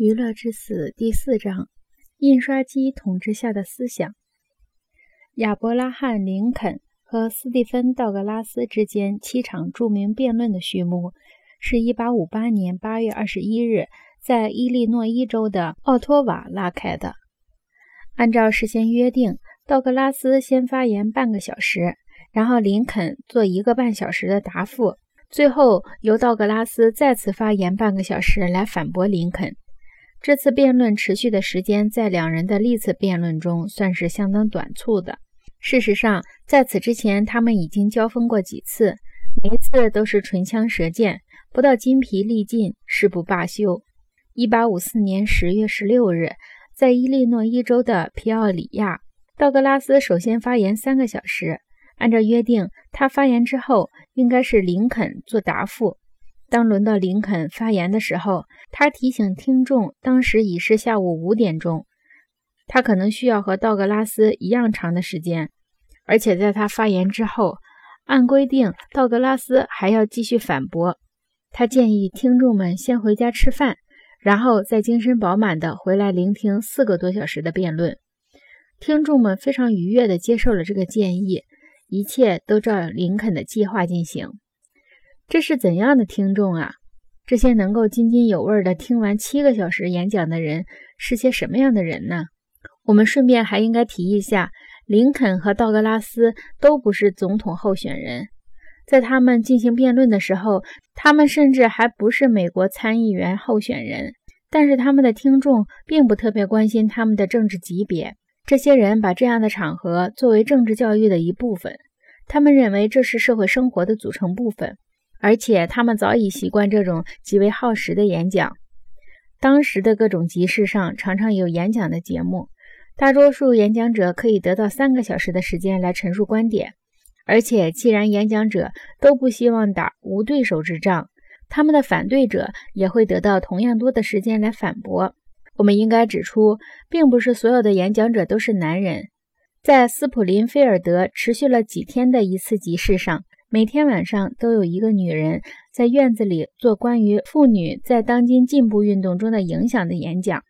娱乐之死第四章：印刷机统治下的思想。亚伯拉罕·林肯和斯蒂芬·道格拉斯之间七场著名辩论的序幕，是一八五八年八月二十一日在伊利诺伊州的奥托瓦拉开的。按照事先约定，道格拉斯先发言半个小时，然后林肯做一个半小时的答复，最后由道格拉斯再次发言半个小时来反驳林肯。这次辩论持续的时间，在两人的历次辩论中算是相当短促的。事实上，在此之前，他们已经交锋过几次，每一次都是唇枪舌剑，不到筋疲力尽誓不罢休。1854年10月16日，在伊利诺伊州的皮奥里亚，道格拉斯首先发言三个小时。按照约定，他发言之后，应该是林肯做答复。当轮到林肯发言的时候，他提醒听众，当时已是下午五点钟，他可能需要和道格拉斯一样长的时间。而且在他发言之后，按规定，道格拉斯还要继续反驳。他建议听众们先回家吃饭，然后再精神饱满地回来聆听四个多小时的辩论。听众们非常愉悦地接受了这个建议，一切都照林肯的计划进行。这是怎样的听众啊？这些能够津津有味地听完七个小时演讲的人是些什么样的人呢？我们顺便还应该提一下，林肯和道格拉斯都不是总统候选人，在他们进行辩论的时候，他们甚至还不是美国参议员候选人。但是他们的听众并不特别关心他们的政治级别。这些人把这样的场合作为政治教育的一部分，他们认为这是社会生活的组成部分。而且他们早已习惯这种极为耗时的演讲。当时的各种集市上常常有演讲的节目，大多数演讲者可以得到三个小时的时间来陈述观点。而且，既然演讲者都不希望打无对手之仗，他们的反对者也会得到同样多的时间来反驳。我们应该指出，并不是所有的演讲者都是男人。在斯普林菲尔德持续了几天的一次集市上。每天晚上都有一个女人在院子里做关于妇女在当今进步运动中的影响的演讲。